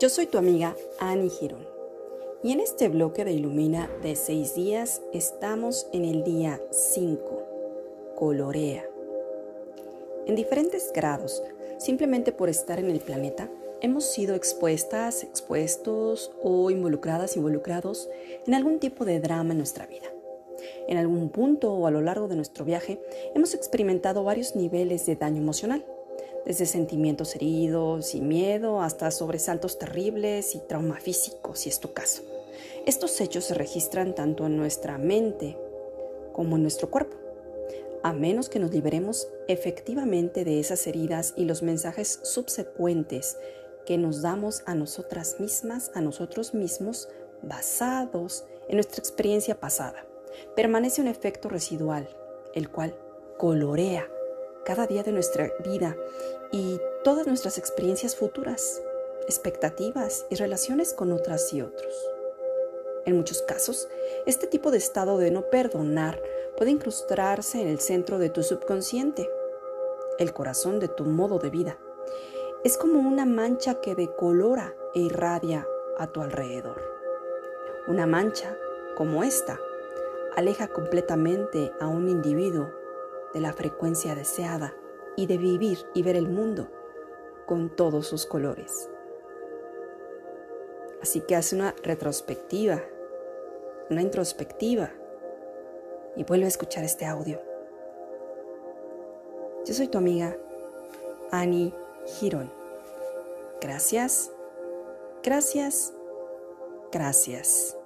Yo soy tu amiga Annie Girón y en este bloque de Ilumina de seis días estamos en el día 5, colorea. En diferentes grados, simplemente por estar en el planeta, hemos sido expuestas, expuestos o involucradas, involucrados en algún tipo de drama en nuestra vida. En algún punto o a lo largo de nuestro viaje hemos experimentado varios niveles de daño emocional desde sentimientos heridos y miedo hasta sobresaltos terribles y trauma físico, si es tu caso. Estos hechos se registran tanto en nuestra mente como en nuestro cuerpo, a menos que nos liberemos efectivamente de esas heridas y los mensajes subsecuentes que nos damos a nosotras mismas, a nosotros mismos, basados en nuestra experiencia pasada. Permanece un efecto residual, el cual colorea cada día de nuestra vida y todas nuestras experiencias futuras, expectativas y relaciones con otras y otros. En muchos casos, este tipo de estado de no perdonar puede incrustarse en el centro de tu subconsciente, el corazón de tu modo de vida. Es como una mancha que decolora e irradia a tu alrededor. Una mancha como esta aleja completamente a un individuo de la frecuencia deseada y de vivir y ver el mundo con todos sus colores. Así que hace una retrospectiva, una introspectiva y vuelve a escuchar este audio. Yo soy tu amiga Annie Girón. Gracias, gracias, gracias.